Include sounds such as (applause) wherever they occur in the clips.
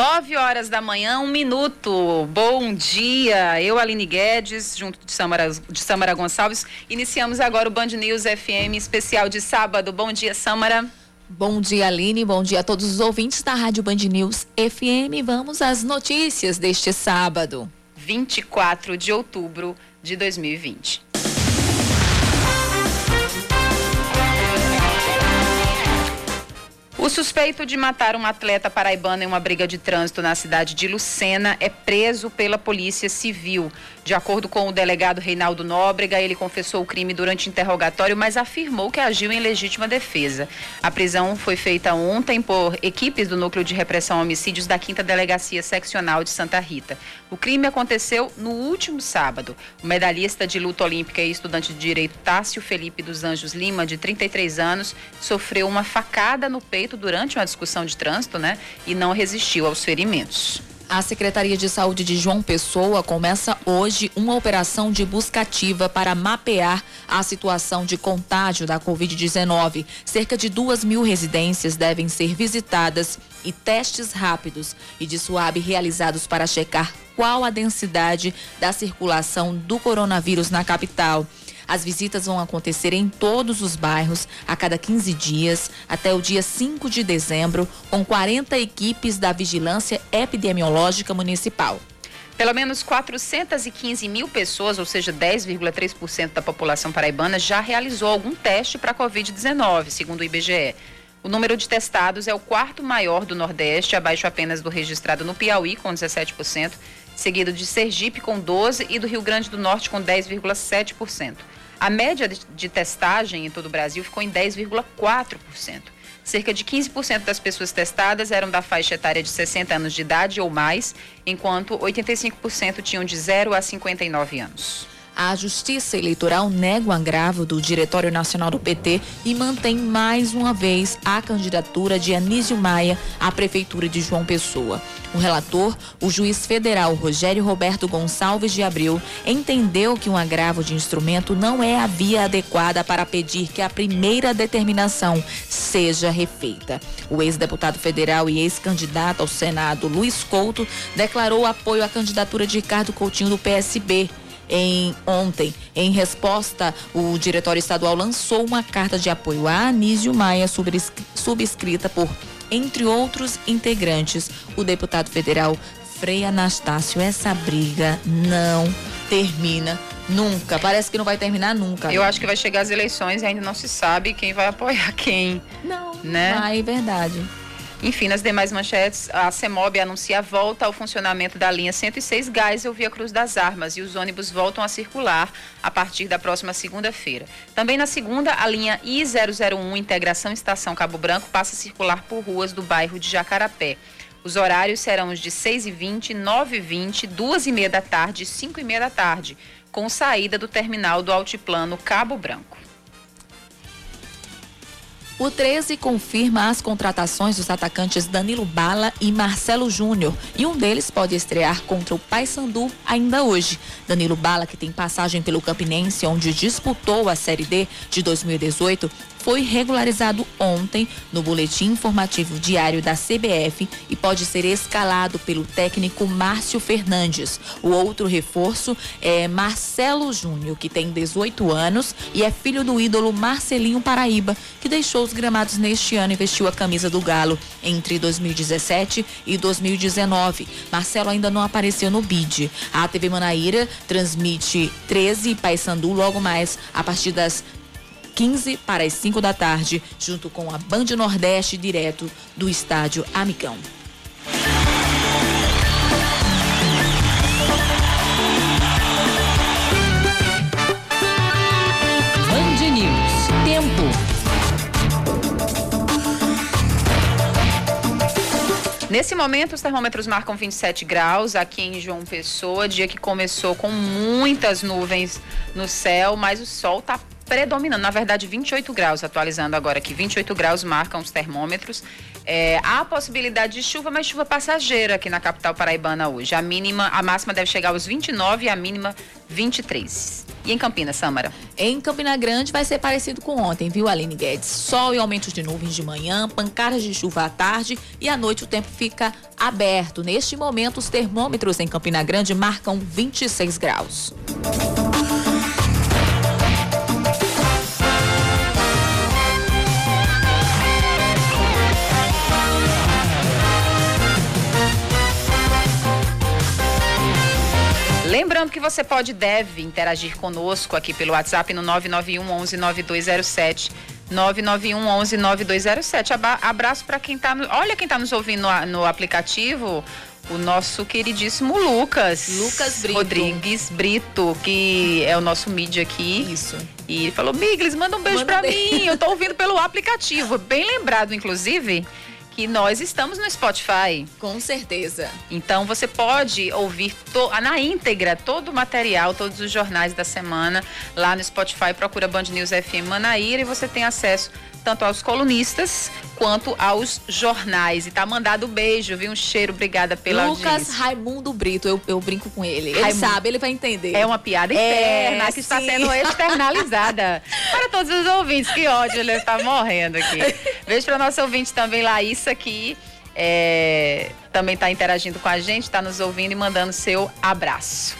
9 horas da manhã, um minuto. Bom dia. Eu, Aline Guedes, junto de Samara, de Samara Gonçalves, iniciamos agora o Band News FM especial de sábado. Bom dia, Samara. Bom dia, Aline. Bom dia a todos os ouvintes da Rádio Band News FM. Vamos às notícias deste sábado. 24 de outubro de 2020. O suspeito de matar um atleta paraibano em uma briga de trânsito na cidade de Lucena é preso pela Polícia Civil. De acordo com o delegado Reinaldo Nóbrega, ele confessou o crime durante interrogatório, mas afirmou que agiu em legítima defesa. A prisão foi feita ontem por equipes do Núcleo de Repressão a Homicídios da 5 Delegacia Seccional de Santa Rita. O crime aconteceu no último sábado. O medalhista de luta olímpica e estudante de direito Tássio Felipe dos Anjos Lima, de 33 anos, sofreu uma facada no peito durante uma discussão de trânsito, né? E não resistiu aos ferimentos. A Secretaria de Saúde de João Pessoa começa hoje uma operação de busca ativa para mapear a situação de contágio da Covid-19. Cerca de duas mil residências devem ser visitadas e testes rápidos e de suave realizados para checar qual a densidade da circulação do coronavírus na capital. As visitas vão acontecer em todos os bairros a cada 15 dias, até o dia 5 de dezembro, com 40 equipes da Vigilância Epidemiológica Municipal. Pelo menos 415 mil pessoas, ou seja, 10,3% da população paraibana, já realizou algum teste para a Covid-19, segundo o IBGE. O número de testados é o quarto maior do Nordeste, abaixo apenas do registrado no Piauí, com 17%, seguido de Sergipe, com 12% e do Rio Grande do Norte, com 10,7%. A média de testagem em todo o Brasil ficou em 10,4%. Cerca de 15% das pessoas testadas eram da faixa etária de 60 anos de idade ou mais, enquanto 85% tinham de 0 a 59 anos. A Justiça Eleitoral nega o agravo do Diretório Nacional do PT e mantém mais uma vez a candidatura de Anísio Maia à Prefeitura de João Pessoa. O relator, o juiz federal Rogério Roberto Gonçalves de Abreu, entendeu que um agravo de instrumento não é a via adequada para pedir que a primeira determinação seja refeita. O ex-deputado federal e ex-candidato ao Senado, Luiz Couto, declarou apoio à candidatura de Ricardo Coutinho do PSB em ontem. Em resposta, o diretório estadual lançou uma carta de apoio a Anísio Maia, subscrita por, entre outros integrantes, o deputado federal Frei Anastácio. Essa briga não termina nunca. Parece que não vai terminar nunca. Eu acho que vai chegar as eleições e ainda não se sabe quem vai apoiar quem. Não, né? Vai, verdade. Enfim, nas demais manchetes, a CEMOB anuncia a volta ao funcionamento da linha 106 Geisel via Cruz das Armas e os ônibus voltam a circular a partir da próxima segunda-feira. Também na segunda, a linha I001 Integração Estação Cabo Branco passa a circular por ruas do bairro de Jacarapé. Os horários serão os de 6h20, 9h20, 2h30 da tarde e 5h30 da tarde, com saída do terminal do Altiplano Cabo Branco. O 13 confirma as contratações dos atacantes Danilo Bala e Marcelo Júnior, e um deles pode estrear contra o Paysandu ainda hoje. Danilo Bala, que tem passagem pelo Campinense, onde disputou a Série D de 2018, foi regularizado ontem no boletim informativo diário da CBF e pode ser escalado pelo técnico Márcio Fernandes. O outro reforço é Marcelo Júnior, que tem 18 anos e é filho do ídolo Marcelinho Paraíba, que deixou os gramados neste ano e vestiu a camisa do Galo entre 2017 e 2019. Marcelo ainda não apareceu no bid. A TV Manaíra transmite 13 Paysandu logo mais a partir das 15 para as 5 da tarde, junto com a Band Nordeste, direto do estádio Amicão. Band News. Tempo. Nesse momento, os termômetros marcam 27 graus aqui em João Pessoa, dia que começou com muitas nuvens no céu, mas o sol está predominando, na verdade 28 graus, atualizando agora aqui, 28 graus marcam os termômetros. É, há possibilidade de chuva, mas chuva passageira aqui na capital paraibana hoje. A mínima, a máxima deve chegar aos 29 e a mínima 23. E em Campinas, Sâmara? Em Campina Grande vai ser parecido com ontem, viu, Aline Guedes? Sol e aumentos de nuvens de manhã, pancadas de chuva à tarde e à noite o tempo fica aberto. Neste momento, os termômetros em Campina Grande marcam 26 graus. Lembrando que você pode deve interagir conosco aqui pelo WhatsApp no 991 11 9207. 991 11 9207. Abraço para quem está no, Olha quem está nos ouvindo no, no, aplicativo, o nosso queridíssimo Lucas. Lucas Brito. Rodrigues Brito, que é o nosso mídia aqui. Isso. E ele falou: Miglis, manda um beijo para mim. Eu estou ouvindo pelo aplicativo. Bem lembrado, inclusive que nós estamos no Spotify. Com certeza. Então você pode ouvir na íntegra todo o material, todos os jornais da semana lá no Spotify. Procura Band News FM Manaíra e você tem acesso tanto aos colunistas quanto aos jornais. E tá mandado um beijo, viu? Um cheiro, obrigada pela Lucas audiência. Raimundo Brito, eu, eu brinco com ele. Ele Raimundo. sabe, ele vai entender. É uma piada interna é, que sim. está sendo (laughs) externalizada. para todos os ouvintes, que ódio, ele está morrendo aqui. Beijo para nosso ouvinte também, Laísa, que é, também está interagindo com a gente, está nos ouvindo e mandando seu abraço.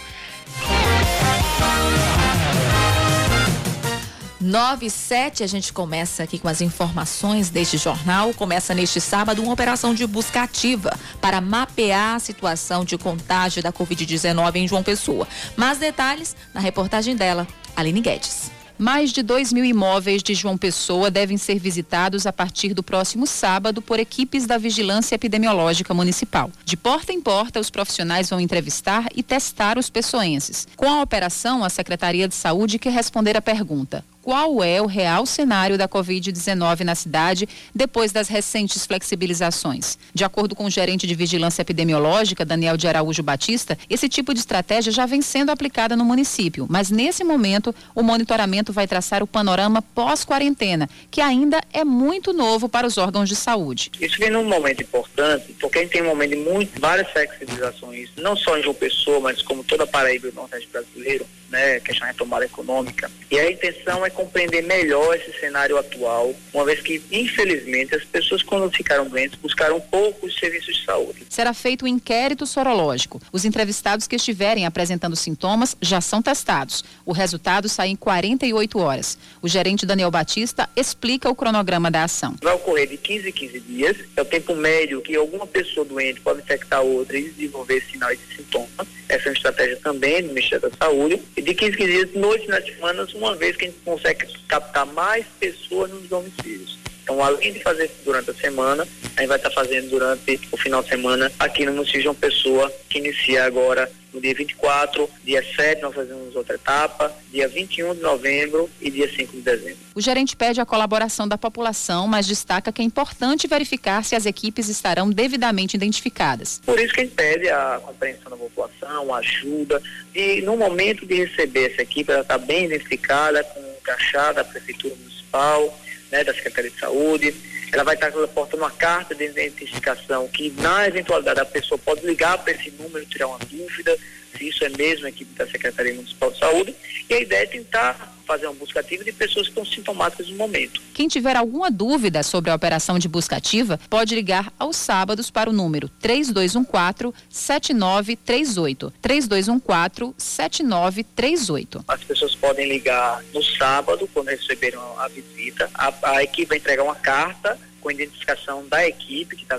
97, a gente começa aqui com as informações deste jornal. Começa neste sábado uma operação de busca ativa para mapear a situação de contágio da Covid-19 em João Pessoa. Mais detalhes na reportagem dela, Aline Guedes. Mais de 2 mil imóveis de João Pessoa devem ser visitados a partir do próximo sábado por equipes da Vigilância Epidemiológica Municipal. De porta em porta, os profissionais vão entrevistar e testar os pessoenses. Com a operação, a Secretaria de Saúde quer responder a pergunta: qual é o real cenário da Covid-19 na cidade depois das recentes flexibilizações. De acordo com o gerente de vigilância epidemiológica, Daniel de Araújo Batista, esse tipo de estratégia já vem sendo aplicada no município, mas nesse momento o monitoramento vai traçar o panorama pós-quarentena, que ainda é muito novo para os órgãos de saúde. Isso vem num momento importante, porque a gente tem um momento de muito, várias flexibilizações, não só em João Pessoa, mas como toda a Paraíba e o Nordeste brasileiro, né, questão de retomada econômica. E a intenção é compreender melhor esse cenário atual, uma vez que, infelizmente, as pessoas, quando ficaram doentes, buscaram poucos serviços de saúde. Será feito um inquérito sorológico. Os entrevistados que estiverem apresentando sintomas já são testados. O resultado sai em 48 horas. O gerente Daniel Batista explica o cronograma da ação. Vai ocorrer de 15 em 15 dias, é o tempo médio que alguma pessoa doente pode infectar outra e desenvolver sinais e sintomas. Essa é uma estratégia também do Ministério da Saúde de 15 dias, noites nas semanas, uma vez que a gente consegue captar mais pessoas nos domicílios. Então, além de fazer durante a semana, a gente vai estar fazendo durante o final de semana aqui no município de João Pessoa, que inicia agora no dia 24, dia 7 nós fazemos outra etapa, dia 21 de novembro e dia 5 de dezembro. O gerente pede a colaboração da população, mas destaca que é importante verificar se as equipes estarão devidamente identificadas. Por isso que a gente pede a compreensão da população, a ajuda, e no momento de receber essa equipe, ela está bem identificada com o crachá da Prefeitura Municipal, né, da Secretaria de Saúde, ela vai estar portando uma carta de identificação que, na eventualidade, a pessoa pode ligar para esse número, tirar uma dúvida, se isso é mesmo a equipe da Secretaria Municipal de Saúde. E a ideia é tentar fazer uma busca ativa de pessoas que estão sintomáticas no momento. Quem tiver alguma dúvida sobre a operação de busca ativa, pode ligar aos sábados para o número 3214-7938. 3214-7938. As pessoas podem ligar no sábado, quando receberam a visita. A, a equipe vai entregar uma carta com identificação da equipe que está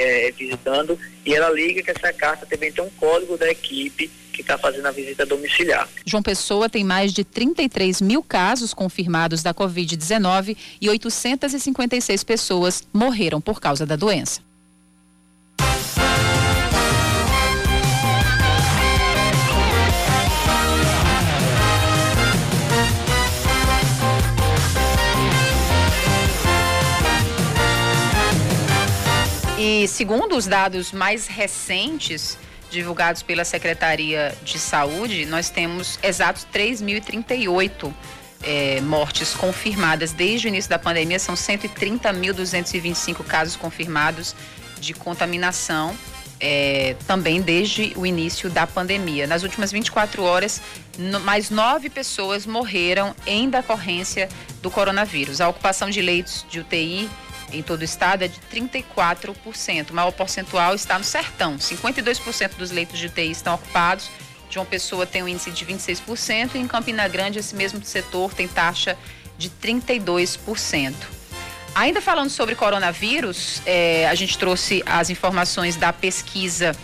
é, visitando e ela liga que essa carta também tem um código da equipe que está fazendo a visita domiciliar. João Pessoa tem mais de 33 mil casos confirmados da Covid-19 e 856 pessoas morreram por causa da doença. E segundo os dados mais recentes divulgados pela Secretaria de Saúde, nós temos exatos 3.038 é, mortes confirmadas desde o início da pandemia. São 130.225 casos confirmados de contaminação é, também desde o início da pandemia. Nas últimas 24 horas, no, mais nove pessoas morreram em decorrência do coronavírus. A ocupação de leitos de UTI em todo o estado é de 34%. O maior percentual está no sertão. 52% dos leitos de UTI estão ocupados. João Pessoa tem um índice de 26% e em Campina Grande esse mesmo setor tem taxa de 32%. Ainda falando sobre coronavírus, é, a gente trouxe as informações da pesquisa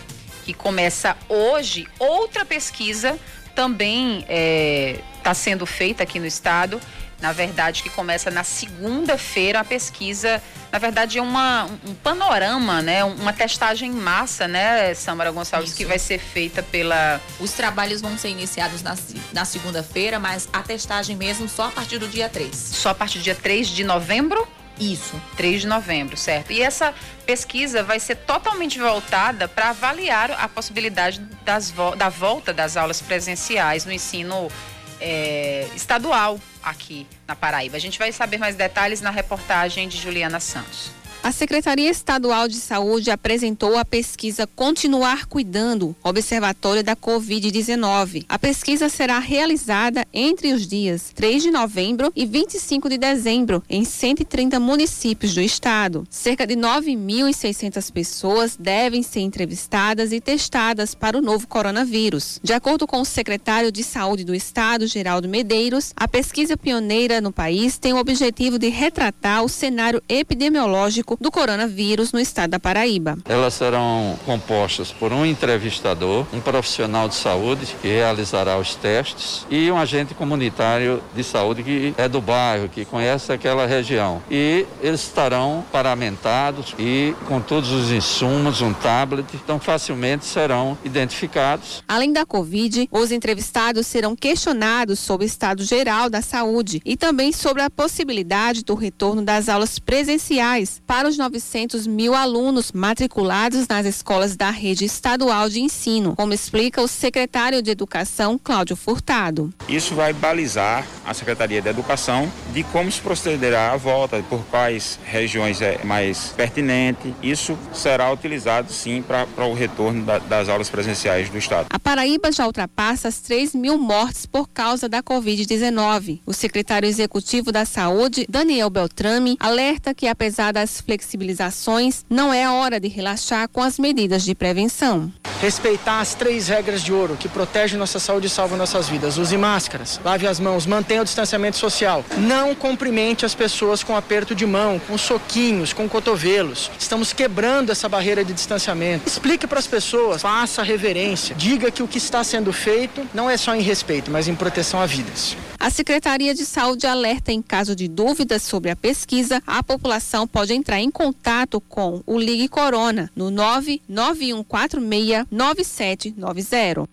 que começa hoje. Outra pesquisa também está é, tá sendo feita aqui no estado. Na verdade, que começa na segunda-feira a pesquisa. Na verdade, é uma, um panorama, né? Uma testagem em massa, né, Samara Gonçalves, Isso. que vai ser feita pela. Os trabalhos vão ser iniciados na, na segunda-feira, mas a testagem mesmo só a partir do dia 3. Só a partir do dia 3 de novembro? Isso. 3 de novembro, certo. E essa pesquisa vai ser totalmente voltada para avaliar a possibilidade das, da volta das aulas presenciais no ensino é, estadual aqui na Paraíba. A gente vai saber mais detalhes na reportagem de Juliana Santos. A Secretaria Estadual de Saúde apresentou a pesquisa Continuar Cuidando, Observatório da Covid-19. A pesquisa será realizada entre os dias 3 de novembro e 25 de dezembro, em 130 municípios do estado. Cerca de 9.600 pessoas devem ser entrevistadas e testadas para o novo coronavírus. De acordo com o secretário de Saúde do estado, Geraldo Medeiros, a pesquisa pioneira no país tem o objetivo de retratar o cenário epidemiológico do coronavírus no estado da Paraíba. Elas serão compostas por um entrevistador, um profissional de saúde que realizará os testes e um agente comunitário de saúde que é do bairro, que conhece aquela região. E eles estarão paramentados e com todos os insumos, um tablet, então facilmente serão identificados. Além da Covid, os entrevistados serão questionados sobre o estado geral da saúde e também sobre a possibilidade do retorno das aulas presenciais para para os 900 mil alunos matriculados nas escolas da rede estadual de ensino, como explica o secretário de Educação, Cláudio Furtado. Isso vai balizar a Secretaria de Educação de como se procederá a volta, por quais regiões é mais pertinente. Isso será utilizado, sim, para o retorno da, das aulas presenciais do Estado. A Paraíba já ultrapassa as 3 mil mortes por causa da Covid-19. O secretário executivo da Saúde, Daniel Beltrame, alerta que, apesar das flexibilizações, não é hora de relaxar com as medidas de prevenção. Respeitar as três regras de ouro que protegem nossa saúde e salvam nossas vidas. Use máscaras, lave as mãos, mantenha o distanciamento social. Não cumprimente as pessoas com aperto de mão, com soquinhos, com cotovelos. Estamos quebrando essa barreira de distanciamento. Explique para as pessoas, faça reverência. Diga que o que está sendo feito não é só em respeito, mas em proteção a vidas. A Secretaria de Saúde alerta em caso de dúvidas sobre a pesquisa, a população pode entrar em contato com o Ligue Corona no 99146 9790.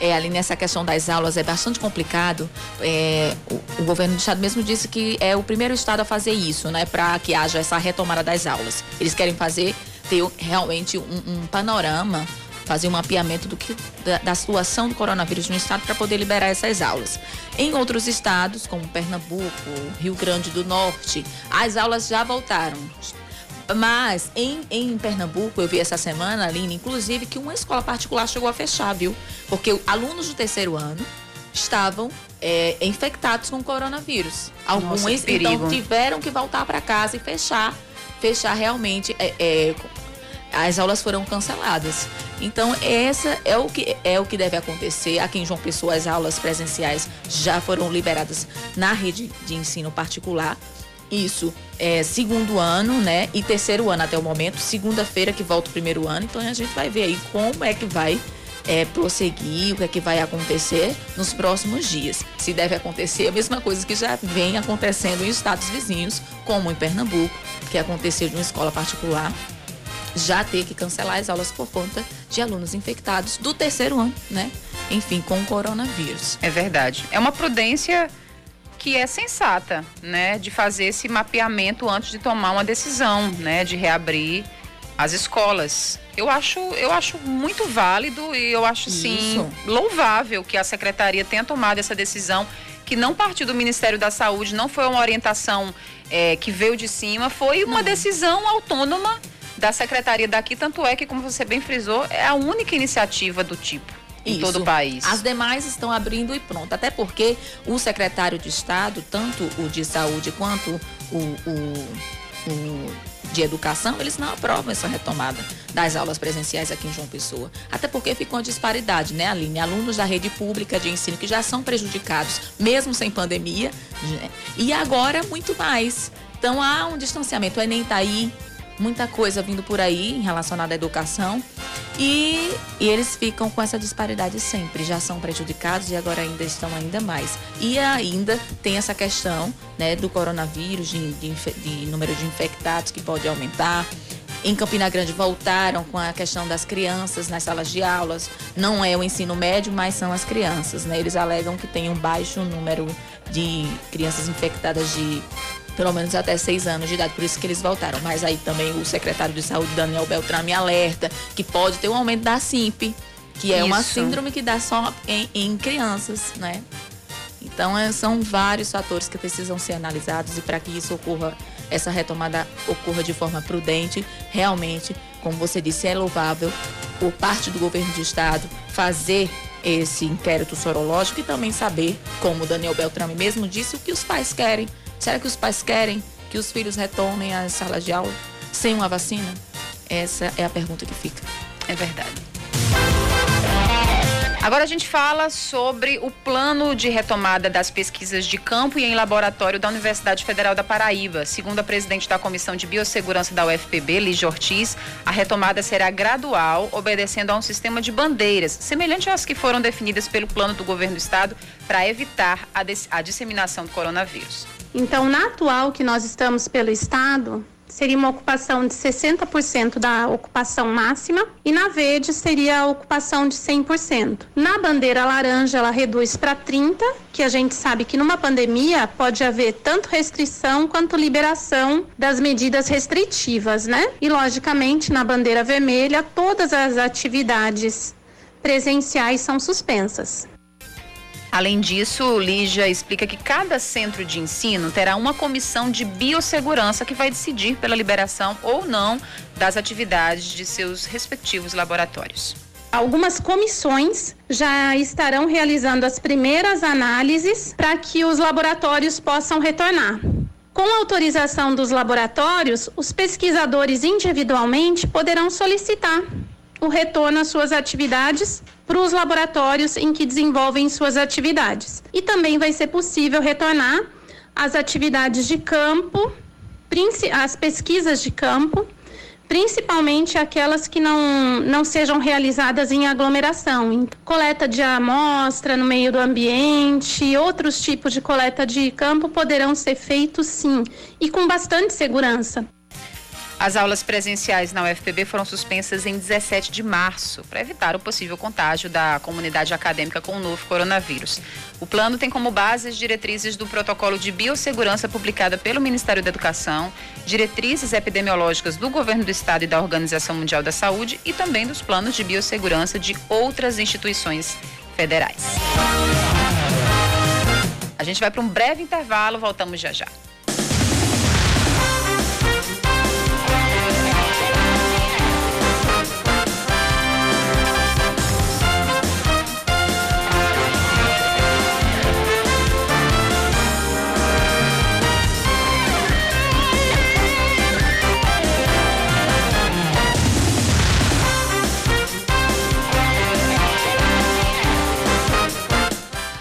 É, ali nessa questão das aulas é bastante complicado. É, o, o, governo do estado mesmo disse que é o primeiro estado a fazer isso, né? Para que haja essa retomada das aulas. Eles querem fazer, ter realmente um, um panorama fazer um mapeamento do que, da, da situação do coronavírus no estado para poder liberar essas aulas. Em outros estados, como Pernambuco, Rio Grande do Norte, as aulas já voltaram. Mas em, em Pernambuco, eu vi essa semana, Aline, inclusive, que uma escola particular chegou a fechar, viu? Porque alunos do terceiro ano estavam é, infectados com coronavírus. Alguns, Nossa, então, tiveram que voltar para casa e fechar, fechar realmente é, é, as aulas foram canceladas. Então, essa é o que é o que deve acontecer. Aqui em João Pessoa, as aulas presenciais já foram liberadas na rede de ensino particular. Isso é segundo ano, né? E terceiro ano até o momento. Segunda-feira que volta o primeiro ano. Então a gente vai ver aí como é que vai é, prosseguir, o que é que vai acontecer nos próximos dias. Se deve acontecer a mesma coisa que já vem acontecendo em estados vizinhos, como em Pernambuco, que aconteceu de uma escola particular já ter que cancelar as aulas por conta de alunos infectados do terceiro ano, né? Enfim, com o coronavírus. É verdade. É uma prudência que é sensata, né, de fazer esse mapeamento antes de tomar uma decisão, né, de reabrir as escolas. Eu acho, eu acho muito válido e eu acho sim louvável que a secretaria tenha tomado essa decisão que não partiu do Ministério da Saúde, não foi uma orientação é, que veio de cima, foi uma não. decisão autônoma da secretaria daqui, tanto é que, como você bem frisou, é a única iniciativa do tipo em Isso. todo o país. As demais estão abrindo e pronto. Até porque o secretário de Estado, tanto o de saúde quanto o, o, o de educação, eles não aprovam essa retomada das aulas presenciais aqui em João Pessoa. Até porque fica uma disparidade, né, Aline? Alunos da rede pública de ensino que já são prejudicados, mesmo sem pandemia, né? e agora muito mais. Então há um distanciamento. O Enem está aí, muita coisa vindo por aí em relacionada à educação. E, e, eles ficam com essa disparidade sempre, já são prejudicados e agora ainda estão ainda mais. E ainda tem essa questão né, do coronavírus, de, de, de número de infectados que pode aumentar. Em Campina Grande voltaram com a questão das crianças nas salas de aulas. Não é o ensino médio, mas são as crianças. Né? Eles alegam que tem um baixo número de crianças infectadas de pelo menos até seis anos de idade, por isso que eles voltaram. Mas aí também o secretário de saúde, Daniel Beltrame, alerta que pode ter um aumento da SIMP, que é isso. uma síndrome que dá só em, em crianças, né? Então é, são vários fatores que precisam ser analisados e para que isso ocorra, essa retomada ocorra de forma prudente, realmente, como você disse, é louvável por parte do governo de estado fazer esse inquérito sorológico e também saber, como o Daniel Beltrame mesmo disse, o que os pais querem Será que os pais querem que os filhos retomem as salas de aula sem uma vacina? Essa é a pergunta que fica. É verdade. Agora a gente fala sobre o plano de retomada das pesquisas de campo e em laboratório da Universidade Federal da Paraíba. Segundo a presidente da Comissão de Biossegurança da UFPB, Lígia Ortiz, a retomada será gradual, obedecendo a um sistema de bandeiras, semelhante às que foram definidas pelo plano do governo do estado para evitar a, a disseminação do coronavírus. Então, na atual que nós estamos pelo Estado, seria uma ocupação de 60% da ocupação máxima e na verde seria a ocupação de 100%. Na bandeira laranja ela reduz para 30, que a gente sabe que numa pandemia pode haver tanto restrição quanto liberação das medidas restritivas, né? E logicamente na bandeira vermelha todas as atividades presenciais são suspensas. Além disso, Lígia explica que cada centro de ensino terá uma comissão de biossegurança que vai decidir pela liberação ou não das atividades de seus respectivos laboratórios. Algumas comissões já estarão realizando as primeiras análises para que os laboratórios possam retornar. Com autorização dos laboratórios, os pesquisadores individualmente poderão solicitar o retorno às suas atividades para os laboratórios em que desenvolvem suas atividades. E também vai ser possível retornar às atividades de campo, as pesquisas de campo, principalmente aquelas que não, não sejam realizadas em aglomeração, coleta de amostra no meio do ambiente, outros tipos de coleta de campo poderão ser feitos sim, e com bastante segurança. As aulas presenciais na UFPB foram suspensas em 17 de março, para evitar o possível contágio da comunidade acadêmica com o novo coronavírus. O plano tem como base as diretrizes do protocolo de biossegurança publicada pelo Ministério da Educação, diretrizes epidemiológicas do governo do estado e da Organização Mundial da Saúde e também dos planos de biossegurança de outras instituições federais. A gente vai para um breve intervalo, voltamos já já.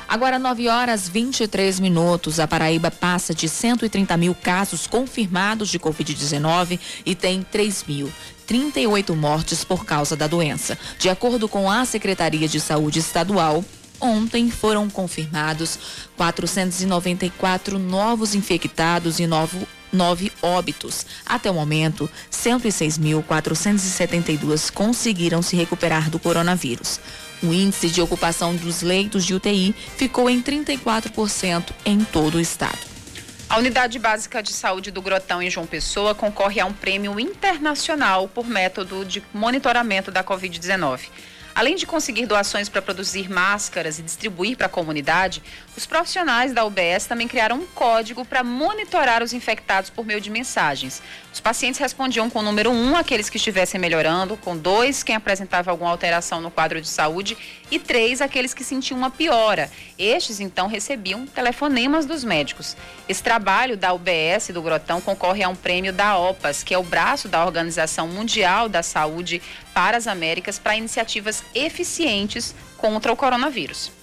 Agora, 9 horas 23 minutos. A Paraíba passa de 130 mil casos confirmados de Covid-19 e tem 3 mil. 38 mortes por causa da doença. De acordo com a Secretaria de Saúde Estadual, ontem foram confirmados 494 novos infectados e novo, nove óbitos. Até o momento, 106.472 conseguiram se recuperar do coronavírus. O índice de ocupação dos leitos de UTI ficou em 34% em todo o estado. A Unidade Básica de Saúde do Grotão em João Pessoa concorre a um prêmio internacional por método de monitoramento da Covid-19. Além de conseguir doações para produzir máscaras e distribuir para a comunidade, os profissionais da UBS também criaram um código para monitorar os infectados por meio de mensagens. Os pacientes respondiam com o número 1 um, aqueles que estivessem melhorando, com 2 quem apresentava alguma alteração no quadro de saúde e 3 aqueles que sentiam uma piora. Estes então recebiam telefonemas dos médicos. Esse trabalho da UBS do Grotão concorre a um prêmio da OPAS, que é o braço da Organização Mundial da Saúde para as Américas, para iniciativas eficientes contra o coronavírus.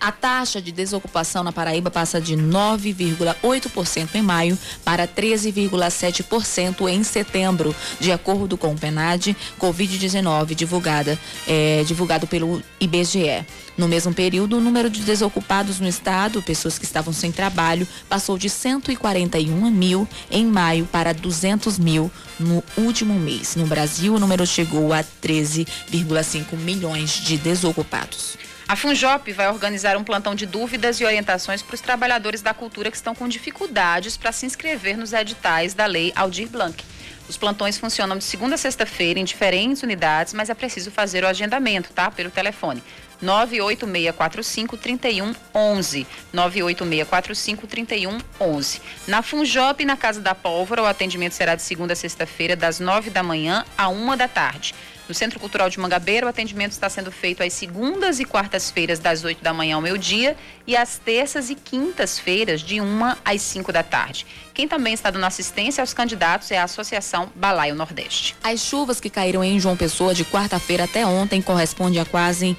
A taxa de desocupação na Paraíba passa de 9,8% em maio para 13,7% em setembro, de acordo com o PNAD Covid-19 divulgada, é, divulgado pelo IBGE. No mesmo período, o número de desocupados no estado, pessoas que estavam sem trabalho, passou de 141 mil em maio para 200 mil no último mês. No Brasil, o número chegou a 13,5 milhões de desocupados. A Funjop vai organizar um plantão de dúvidas e orientações para os trabalhadores da cultura que estão com dificuldades para se inscrever nos editais da Lei Aldir Blanc. Os plantões funcionam de segunda a sexta-feira em diferentes unidades, mas é preciso fazer o agendamento, tá? Pelo telefone 98645 3111. 98645 3111. Na Funjop, na Casa da Pólvora, o atendimento será de segunda a sexta-feira, das nove da manhã à uma da tarde. No Centro Cultural de Mangabeira, o atendimento está sendo feito às segundas e quartas-feiras, das 8 da manhã ao meio-dia, e às terças e quintas-feiras, de 1 às 5 da tarde. Quem também está dando assistência aos candidatos é a Associação Balaio Nordeste. As chuvas que caíram em João Pessoa de quarta-feira até ontem correspondem a quase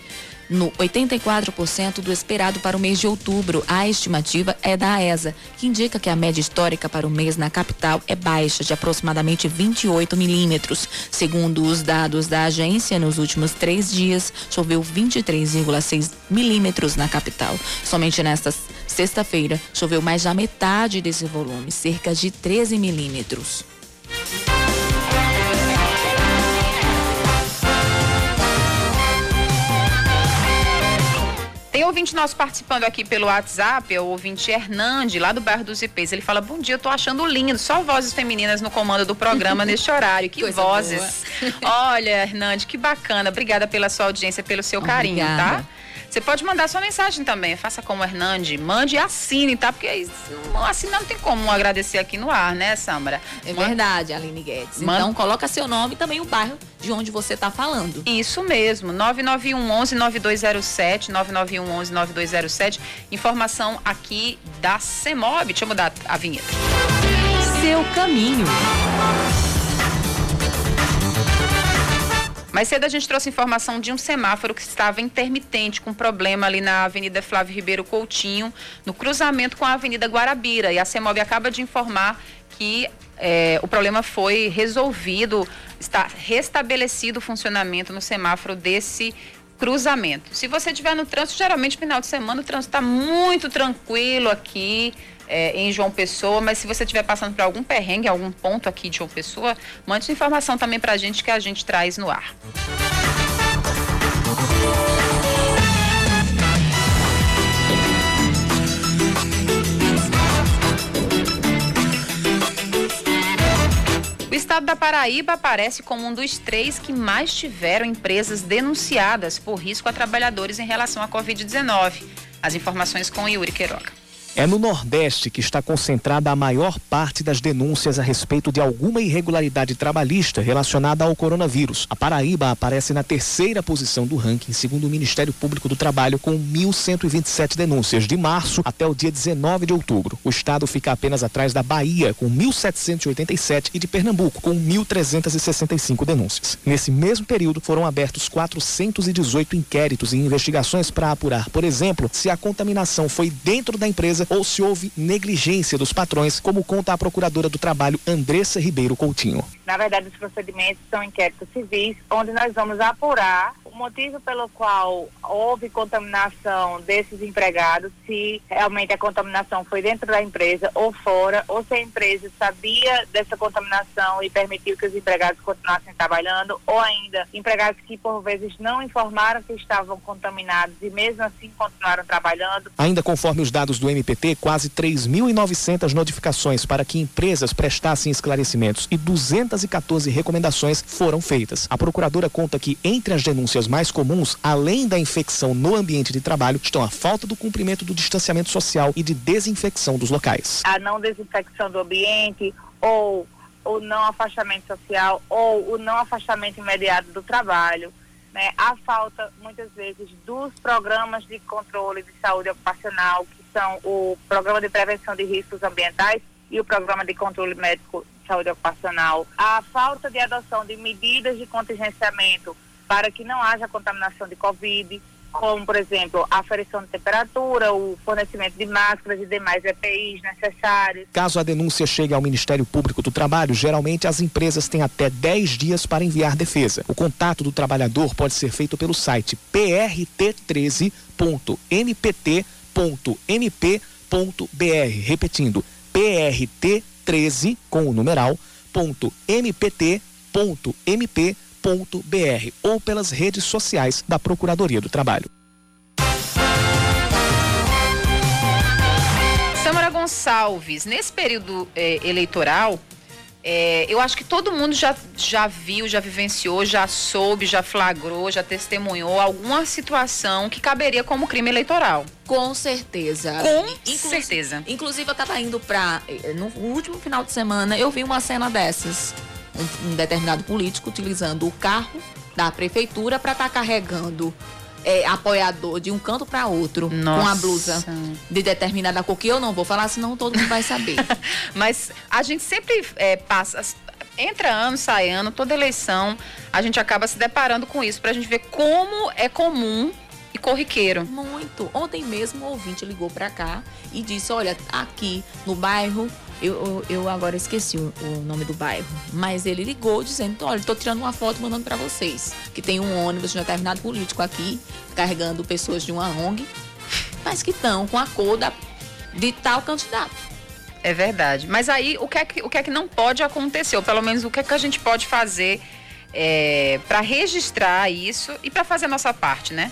no 84% do esperado para o mês de outubro. A estimativa é da AESA, que indica que a média histórica para o mês na capital é baixa, de aproximadamente 28 milímetros. Segundo os dados da agência, nos últimos três dias choveu 23,6 milímetros na capital. Somente nesta sexta-feira choveu mais da metade desse volume, cerca de 13 milímetros. Ouvinte nosso participando aqui pelo WhatsApp, é o ouvinte Hernande, lá do bairro dos IPs. Ele fala: Bom dia, eu tô achando lindo, só vozes femininas no comando do programa (laughs) neste horário. Que Coisa vozes. Olha, Hernande, que bacana. Obrigada pela sua audiência, pelo seu carinho, tá? Você pode mandar sua mensagem também. Faça como o Hernande. Mande e assine, tá? Porque assinar não tem como agradecer aqui no ar, né, Samara? É verdade, Aline Guedes. Manda... Então, coloca seu nome e também o bairro de onde você está falando. Isso mesmo. 991 11 9207, 991 11 9207. Informação aqui da CEMOB. Deixa eu mudar a vinheta. Seu caminho. Mais cedo a gente trouxe informação de um semáforo que estava intermitente, com problema ali na Avenida Flávio Ribeiro Coutinho, no cruzamento com a Avenida Guarabira. E a CEMOB acaba de informar que é, o problema foi resolvido, está restabelecido o funcionamento no semáforo desse cruzamento. Se você estiver no trânsito, geralmente final de semana o trânsito está muito tranquilo aqui é, em João Pessoa, mas se você estiver passando por algum perrengue, algum ponto aqui de João Pessoa, mande informação também para a gente que a gente traz no ar. Estado da Paraíba aparece como um dos três que mais tiveram empresas denunciadas por risco a trabalhadores em relação à Covid-19. As informações com Yuri Queiroga. É no Nordeste que está concentrada a maior parte das denúncias a respeito de alguma irregularidade trabalhista relacionada ao coronavírus. A Paraíba aparece na terceira posição do ranking, segundo o Ministério Público do Trabalho, com 1.127 denúncias de março até o dia 19 de outubro. O estado fica apenas atrás da Bahia, com 1.787, e de Pernambuco, com 1.365 denúncias. Nesse mesmo período, foram abertos 418 inquéritos e investigações para apurar, por exemplo, se a contaminação foi dentro da empresa ou se houve negligência dos patrões, como conta a procuradora do trabalho Andressa Ribeiro Coutinho. Na verdade, os procedimentos são inquéritos civis, onde nós vamos apurar o motivo pelo qual houve contaminação desses empregados, se realmente a contaminação foi dentro da empresa ou fora, ou se a empresa sabia dessa contaminação e permitiu que os empregados continuassem trabalhando, ou ainda empregados que por vezes não informaram que estavam contaminados e mesmo assim continuaram trabalhando. Ainda conforme os dados do MPT, quase 3.900 notificações para que empresas prestassem esclarecimentos e 200 614 recomendações foram feitas. A procuradora conta que entre as denúncias mais comuns, além da infecção no ambiente de trabalho, estão a falta do cumprimento do distanciamento social e de desinfecção dos locais. A não desinfecção do ambiente ou o não afastamento social ou o não afastamento imediato do trabalho. Né? A falta, muitas vezes, dos programas de controle de saúde ocupacional, que são o Programa de Prevenção de Riscos Ambientais e o Programa de Controle Médico Saúde Ocupacional. A falta de adoção de medidas de contingenciamento para que não haja contaminação de Covid, como, por exemplo, a aferição de temperatura, o fornecimento de máscaras e demais EPIs necessários. Caso a denúncia chegue ao Ministério Público do Trabalho, geralmente as empresas têm até 10 dias para enviar defesa. O contato do trabalhador pode ser feito pelo site prt13.npt.mp.br. Repetindo, prt13 com o numeral .mpt.mp.br br ou pelas redes sociais da Procuradoria do Trabalho. Samara Gonçalves, nesse período é, eleitoral, é, eu acho que todo mundo já, já viu, já vivenciou, já soube, já flagrou, já testemunhou alguma situação que caberia como crime eleitoral. Com certeza. Com inclusive, certeza. Inclusive, eu estava indo para. Eh, no último final de semana, eu vi uma cena dessas um, um determinado político utilizando o carro da prefeitura para estar tá carregando é, apoiador de um canto para outro Nossa. com a blusa de determinada cor que eu não vou falar, senão todo mundo vai saber. (laughs) Mas a gente sempre é, passa. Entra ano, sai ano, toda eleição, a gente acaba se deparando com isso para a gente ver como é comum e corriqueiro. Muito. Ontem mesmo o ouvinte ligou para cá e disse: Olha, aqui no bairro eu, eu agora esqueci o, o, nome do bairro. Mas ele ligou dizendo: olha, estou tirando uma foto mandando para vocês. Que tem um ônibus de um determinado político aqui, carregando pessoas de uma ONG, mas que estão com a cor da, de tal candidato. É verdade. Mas aí o que é que, o que, é que não pode acontecer? Ou pelo menos o que é que a gente pode fazer é, para registrar isso e para fazer a nossa parte, né?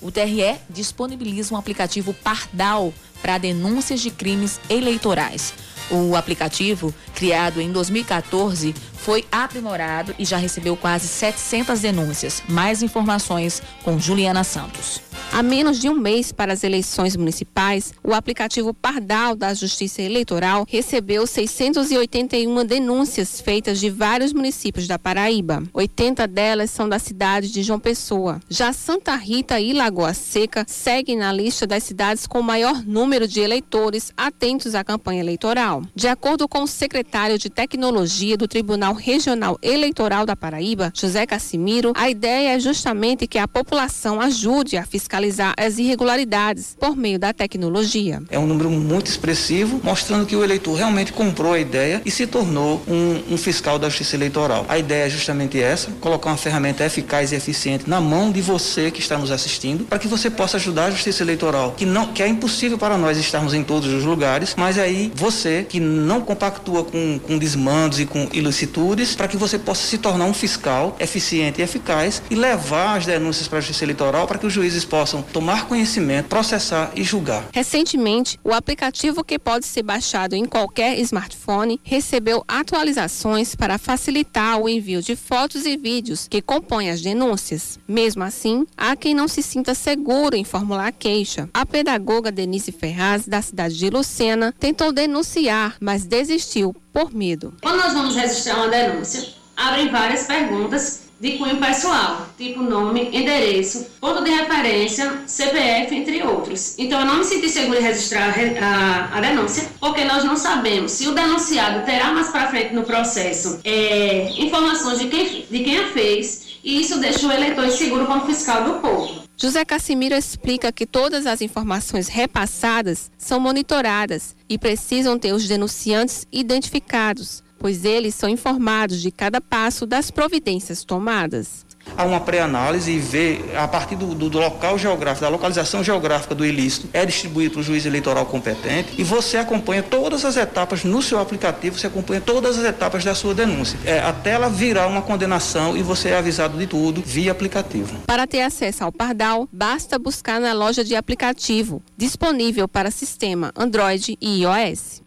O TRE disponibiliza um aplicativo Pardal para denúncias de crimes eleitorais. O aplicativo, criado em 2014, foi aprimorado e já recebeu quase 700 denúncias. Mais informações com Juliana Santos. A menos de um mês para as eleições municipais, o aplicativo Pardal da Justiça Eleitoral recebeu 681 denúncias feitas de vários municípios da Paraíba. 80 delas são da cidade de João Pessoa. Já Santa Rita e Lagoa Seca seguem na lista das cidades com maior número de eleitores atentos à campanha eleitoral. De acordo com o secretário de Tecnologia do Tribunal Regional Eleitoral da Paraíba, José Cassimiro, a ideia é justamente que a população ajude a fiscalizar fiscalizar as irregularidades por meio da tecnologia. É um número muito expressivo, mostrando que o eleitor realmente comprou a ideia e se tornou um, um fiscal da justiça eleitoral. A ideia é justamente essa: colocar uma ferramenta eficaz e eficiente na mão de você que está nos assistindo, para que você possa ajudar a justiça eleitoral, que não que é impossível para nós estarmos em todos os lugares, mas aí você que não compactua com, com desmandos e com ilicitudes, para que você possa se tornar um fiscal eficiente e eficaz e levar as denúncias para a justiça eleitoral para que os juízes possam tomar conhecimento, processar e julgar. Recentemente, o aplicativo que pode ser baixado em qualquer smartphone recebeu atualizações para facilitar o envio de fotos e vídeos que compõem as denúncias. Mesmo assim, há quem não se sinta seguro em formular a queixa. A pedagoga Denise Ferraz, da cidade de Lucena, tentou denunciar, mas desistiu por medo. Quando nós vamos registrar uma denúncia, abrem várias perguntas de cunho pessoal, tipo nome, endereço, ponto de referência, CPF, entre outros. Então, eu não me senti segura em registrar a, a denúncia, porque nós não sabemos se o denunciado terá mais para frente no processo é, informações de quem, de quem a fez, e isso deixa o eleitor inseguro como fiscal do povo. José Cassimiro explica que todas as informações repassadas são monitoradas e precisam ter os denunciantes identificados pois eles são informados de cada passo das providências tomadas. Há uma pré-análise e vê, a partir do, do, local geográfico, da localização geográfica do ilícito, é distribuído para o juiz eleitoral competente e você acompanha todas as etapas no seu aplicativo, você acompanha todas as etapas da sua denúncia. É, até ela virar uma condenação e você é avisado de tudo via aplicativo. Para ter acesso ao Pardal, basta buscar na loja de aplicativo, disponível para sistema Android e iOS.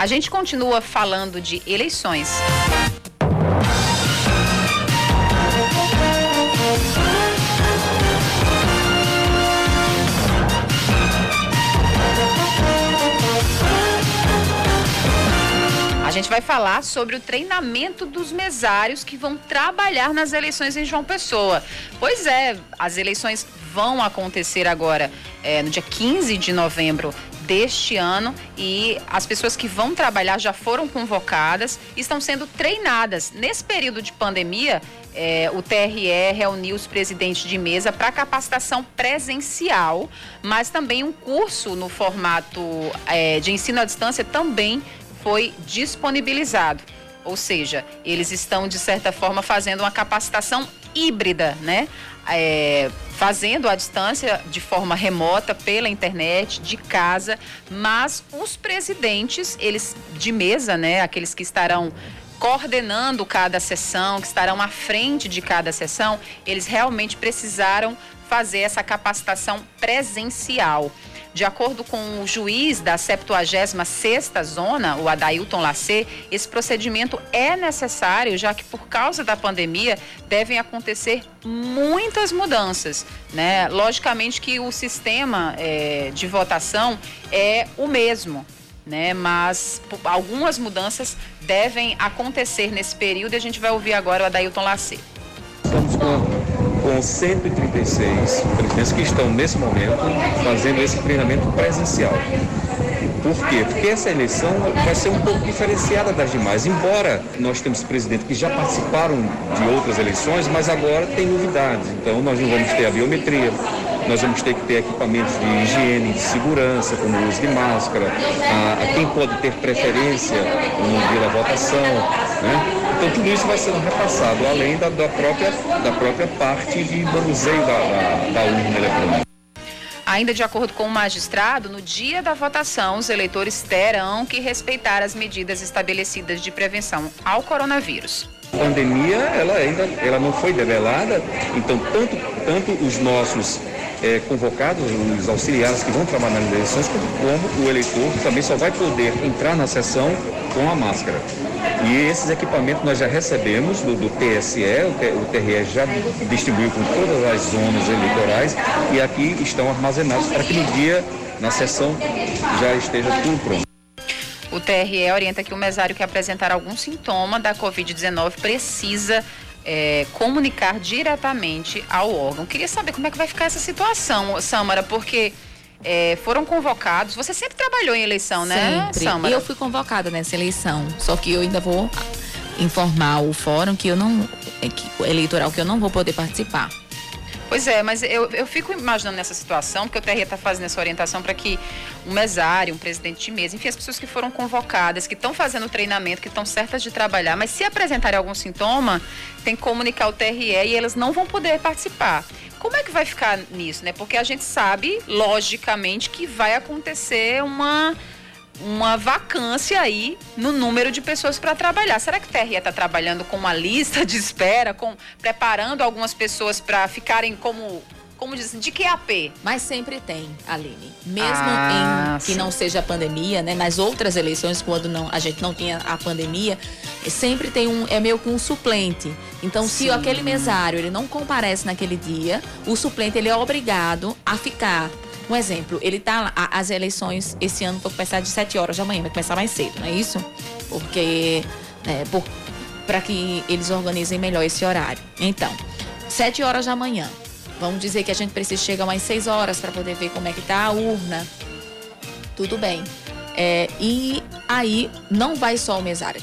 A gente continua falando de eleições. A gente vai falar sobre o treinamento dos mesários que vão trabalhar nas eleições em João Pessoa. Pois é, as eleições vão acontecer agora é, no dia 15 de novembro deste ano e as pessoas que vão trabalhar já foram convocadas estão sendo treinadas. Nesse período de pandemia, é, o TRE reuniu os presidentes de mesa para capacitação presencial, mas também um curso no formato é, de ensino à distância também foi disponibilizado. Ou seja, eles estão, de certa forma, fazendo uma capacitação híbrida, né? É, fazendo à distância de forma remota pela internet de casa, mas os presidentes, eles de mesa, né, aqueles que estarão coordenando cada sessão, que estarão à frente de cada sessão, eles realmente precisaram fazer essa capacitação presencial. De acordo com o juiz da 76ª Zona, o Adailton Lacê, esse procedimento é necessário, já que por causa da pandemia devem acontecer muitas mudanças. Né? Logicamente que o sistema é, de votação é o mesmo, né? Mas algumas mudanças devem acontecer nesse período e a gente vai ouvir agora o Adailton Lacê. Estamos com com 136 presidentes que estão nesse momento fazendo esse treinamento presencial. Por quê? Porque essa eleição vai ser um pouco diferenciada das demais. Embora nós temos presidentes que já participaram de outras eleições, mas agora tem novidades. Então nós não vamos ter a biometria, nós vamos ter que ter equipamentos de higiene, de segurança, como o uso de máscara, a, a quem pode ter preferência no dia da votação, né? Então tudo isso vai sendo repassado, além da, da própria, da própria parte de manuseio da, da, da urna eletrônica. Ainda de acordo com o magistrado, no dia da votação, os eleitores terão que respeitar as medidas estabelecidas de prevenção ao coronavírus. A pandemia, ela ainda ela não foi debelada, então tanto, tanto os nossos é, convocados, os auxiliares que vão trabalhar nas eleições, como o eleitor também só vai poder entrar na sessão com a máscara. E esses equipamentos nós já recebemos do, do TSE, o, TRE já distribuiu com todas as zonas eleitorais e aqui estão armazenados para que no dia, na sessão, já esteja tudo pronto. O TRE orienta que o mesário que apresentar algum sintoma da Covid-19 precisa é, comunicar diretamente ao órgão. Queria saber como é que vai ficar essa situação, Samara, porque é, foram convocados. Você sempre trabalhou em eleição, né, sempre. Samara? Eu fui convocada nessa eleição, só que eu ainda vou informar o fórum que eu não, é, eleitoral que eu não vou poder participar. Pois é, mas eu, eu fico imaginando nessa situação, porque o TRE está fazendo essa orientação para que um mesário, um presidente de mesa, enfim, as pessoas que foram convocadas, que estão fazendo treinamento, que estão certas de trabalhar, mas se apresentarem algum sintoma, tem que comunicar o TRE e elas não vão poder participar. Como é que vai ficar nisso, né? Porque a gente sabe, logicamente, que vai acontecer uma uma vacância aí no número de pessoas para trabalhar. Será que o TRE está trabalhando com uma lista de espera, com preparando algumas pessoas para ficarem como como diz, de QAP? Mas sempre tem, Aline. Mesmo ah, em que não seja a pandemia, né? Nas outras eleições, quando não, a gente não tinha a pandemia, sempre tem um, é meio que um suplente. Então, sim. se aquele mesário ele não comparece naquele dia, o suplente ele é obrigado a ficar. Um exemplo, ele tá as eleições esse ano vão começar de 7 horas da manhã, vai começar mais cedo, não é isso? Porque é, para que eles organizem melhor esse horário. Então, 7 horas da manhã. Vamos dizer que a gente precisa chegar umas 6 horas para poder ver como é que tá a urna. Tudo bem. É, e aí não vai só o mesário.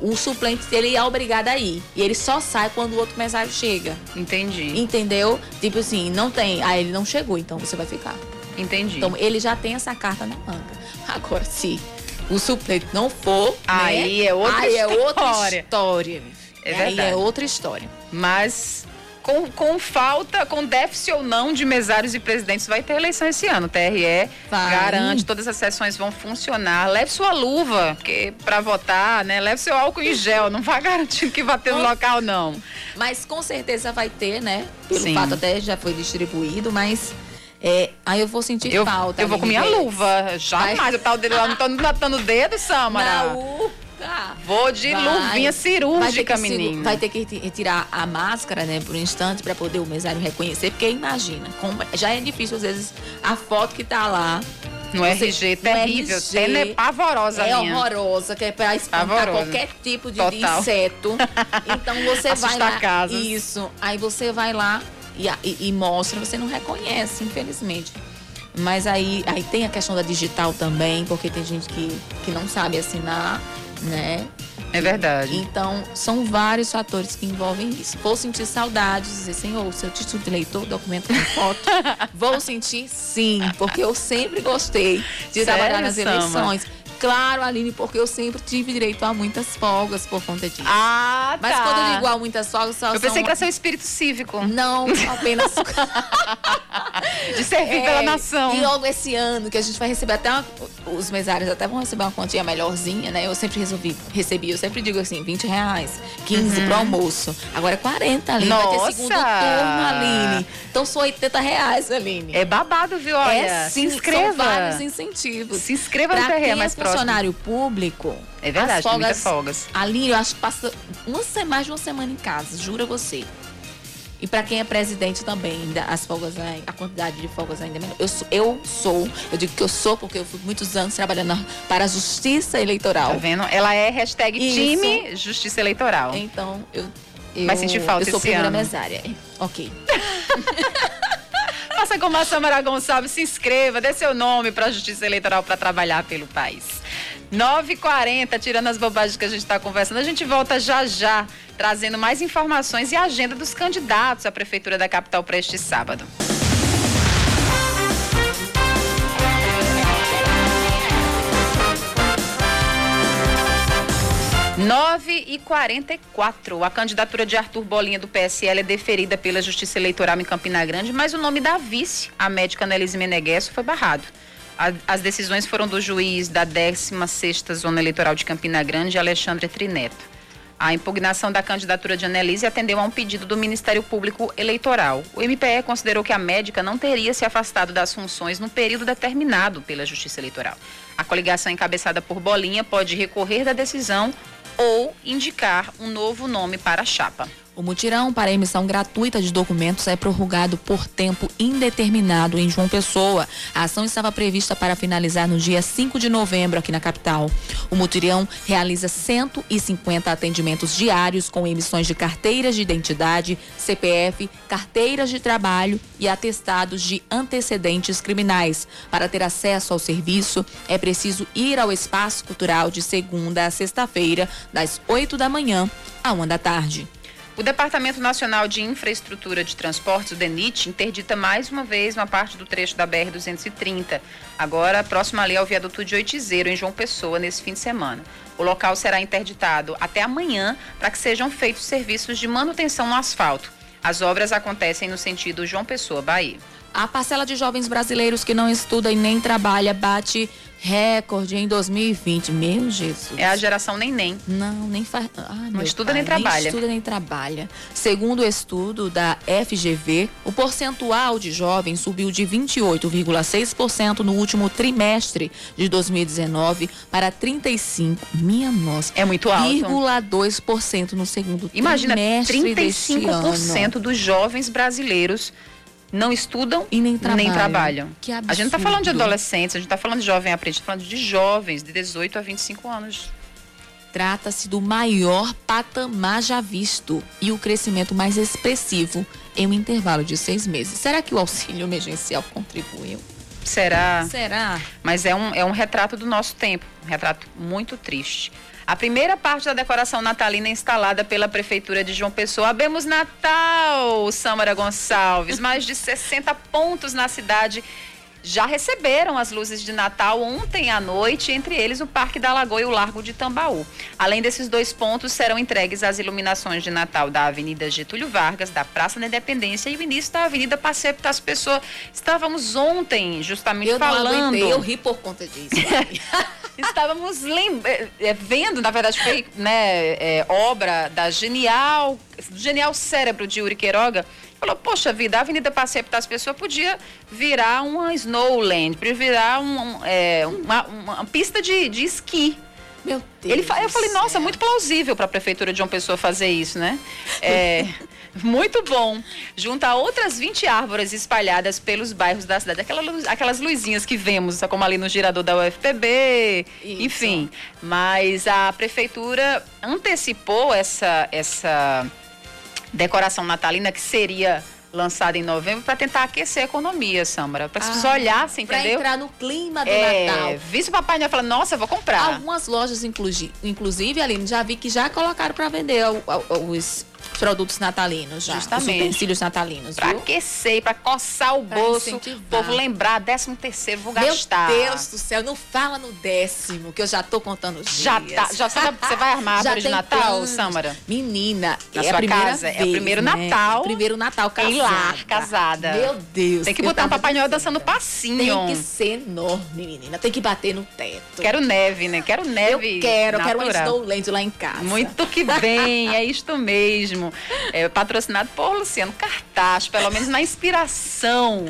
O suplente ele é obrigado a ir. E ele só sai quando o outro mesário chega. Entendi. Entendeu? Tipo assim, não tem. Aí ele não chegou, então você vai ficar. Entendi. Então ele já tem essa carta na manga. (laughs) Agora, se o suplente não for. Aí né? é outra aí história. é outra história. É verdade. Aí é outra história. Mas com, com falta, com déficit ou não de mesários e presidentes, vai ter eleição esse ano. O TRE vai. garante, todas as sessões vão funcionar. Leve sua luva, porque para votar, né? Leve seu álcool em gel, não vai (laughs) garantir que vai ter no local, não. Mas com certeza vai ter, né? Pelo Sim. fato até já foi distribuído, mas É, aí eu vou sentir Eu, falta. eu vou com minha luva. Jamais. Vai- Eu tava o dedo lá, não tô matando o dedo, Samara. Na UCA. Vou de Vai. luvinha cirúrgica, vai menina. Vai ter que retirar a máscara, né, por um instante, para poder o mesário reconhecer, porque imagina, como- já é difícil às vezes a foto que tá lá. No você- RG, terrível. RG, tene- pavorosa É minha. horrorosa, que é para espantar qualquer tipo de, Total. inseto. (laughs) Então você vai lá. casas. Isso. Aí você vai lá e, e- e mostra, você não reconhece, infelizmente. Mas aí, aí tem a questão da digital também, porque tem gente que, que não sabe assinar, né? É verdade. Então, são vários fatores que envolvem isso. Vou sentir saudades, dizer, senhor, seu título de eleitor, documento com foto. (laughs) Vou sentir sim, porque eu sempre gostei de Sério, trabalhar nas eleições. Claro, Aline, porque eu sempre tive direito a muitas folgas por conta disso. Ah, Mas tá. quando eu digo a muitas folgas, só Eu pensei são... que era seu espírito cívico. Não, apenas (laughs) (laughs) De servir É, pela nação. E logo esse ano, que a gente vai receber até uma- os mesários até vão receber uma quantia melhorzinha, né? Eu sempre resolvi, recebi, eu sempre digo assim, 20 reais, 15 Uhum. pro almoço. Agora é 40, Aline. Vai ter Nossa! segundo turno, Aline. Então são 80 reais, Aline. É babado, viu? Olha, é, se sim, inscreva. São vários incentivos. Se inscreva no pra TRE quem mais é próximo. Funcionário público. É verdade, as folgas, muitas folgas. Aline, eu acho que passa uma, se- mais de uma semana em casa, jura você. E para quem é presidente também, ainda as folgas, ai- a quantidade de folgas ainda é menor. Eu sou, eu sou, eu digo que eu sou porque eu fui muitos anos trabalhando para a justiça eleitoral. Tá vendo? Ela é hashtag Isso. time Justiça Eleitoral. Então, eu, eu Vai sentir falta Eu sou esse ano. mesária. Ok. (laughs) Faça como a Samara Gonçalves, se inscreva, dê seu nome para a Justiça Eleitoral para trabalhar pelo país. 9h40, tirando as bobagens que a gente está conversando, a gente volta já já, trazendo mais informações e a agenda dos candidatos à Prefeitura da capital para este sábado. Nove e 44. A candidatura de Arthur Bolinha do PSL é deferida pela Justiça Eleitoral em Campina Grande, mas o nome da vice, a médica Annelise Meneghel, foi barrado. A- as decisões foram do juiz da 16ª Zona Eleitoral de Campina Grande, Alexandre Trineto. A impugnação da candidatura de Annelise atendeu a um pedido do Ministério Público Eleitoral. O MPE considerou que a médica não teria se afastado das funções no período determinado pela Justiça Eleitoral. A coligação encabeçada por Bolinha pode recorrer da decisão ou indicar um novo nome para a chapa. O mutirão para emissão gratuita de documentos é prorrogado por tempo indeterminado em João Pessoa. A ação estava prevista para finalizar no dia 5 de novembro aqui na capital. O mutirão realiza 150 atendimentos diários com emissões de carteiras de identidade, CPF, carteiras de trabalho e atestados de antecedentes criminais. Para ter acesso ao serviço, é preciso ir ao espaço cultural de segunda a sexta-feira, das 8 da manhã à 1 da tarde. O Departamento Nacional de Infraestrutura de Transportes, o DENIT, interdita mais uma vez uma parte do trecho da BR-230, agora próximo ali ao viaduto de Oitizeiro, em João Pessoa, nesse fim de semana. O local será interditado até amanhã para que sejam feitos serviços de manutenção no asfalto. As obras acontecem no sentido João Pessoa, Bahia. A parcela de jovens brasileiros que não estuda e nem trabalha bate recorde em 2020. Meu Jesus. É a geração neném. Não, nem faz. Ai, Não estuda pai, nem trabalha. Nem estuda nem trabalha. Segundo o estudo da FGV, o percentual de jovens subiu de 28,6% no último trimestre de 2019 para 35, minha nossa. É muito alto. 0,2% no segundo Imagina, trimestre deste 35% ano. dos jovens brasileiros não estudam e nem trabalham. trabalham. Que A gente não está falando de adolescentes, a gente está falando de jovem aprendente, está falando de jovens de 18 a 25 anos. Trata-se do maior patamar já visto e o crescimento mais expressivo em um intervalo de seis meses. Será que o auxílio emergencial contribuiu? Será? Será? Mas é um, é um retrato do nosso tempo, um retrato muito triste. A primeira parte da decoração natalina é instalada pela Prefeitura de João Pessoa. Abemos Natal, Samara Gonçalves. Mais de 60 pontos na cidade já receberam as luzes de Natal ontem à noite, entre eles o Parque da Lagoa e o Largo de Tambaú. Além desses dois pontos, serão entregues as iluminações de Natal da Avenida Getúlio Vargas, da Praça da Independência e o início da Avenida Passeio das Pessoas. Estávamos ontem justamente Eu não falando. aguentei, eu ri por conta disso. (laughs) Estávamos lem- eh, eh, vendo, na verdade, foi né, eh, obra da genial, do genial cérebro de Yuri Queiroga, Falou, poxa vida, a Avenida Passeio das Pessoas podia virar uma snowland, podia virar um, é, uma, uma, pista de, de esqui. Meu Deus. Ele, eu falei, nossa, é muito plausível para a prefeitura de uma pessoa fazer isso, né? É, (laughs) muito bom. Junto a outras 20 árvores espalhadas pelos bairros da cidade. Aquelas, aquelas luzinhas que vemos, como ali no girador da UFPB, isso. enfim. Mas a prefeitura antecipou essa, essa decoração natalina que seria lançada em novembro para tentar aquecer a economia, Samara. Para as pessoas ah, olhassem, entendeu? entrar no clima do é, Natal. Visse o Papai Noel falando, nossa, vou comprar. Algumas lojas, inclusive, Aline, já vi que já colocaram para vender os produtos natalinos já. Justamente. Os utensílios natalinos, Pra aquecer, pra coçar o pra bolso. Incentivar. O povo lembrar, décimo terceiro, vou Meu gastar. Deus do céu, não fala no décimo, que eu já tô contando os Já dias. tá. Já sabe, você vai armar (laughs) a árvore de Natal, planos. Samara? Menina, Na é sua a primeira casa? vez, É o primeiro né? Natal. Primeiro Natal casada. Em lar, casada. Meu Deus. Tem que botar um Papai Noel dançando passinho. Tem que ser enorme, menina. Tem que bater no teto. Quero neve, né? Quero neve. Eu quero, eu quero uma natural. Snowland lá em casa. Muito que bem, é isto mesmo. É patrocinado por Luciano Cartaz, pelo menos na inspiração.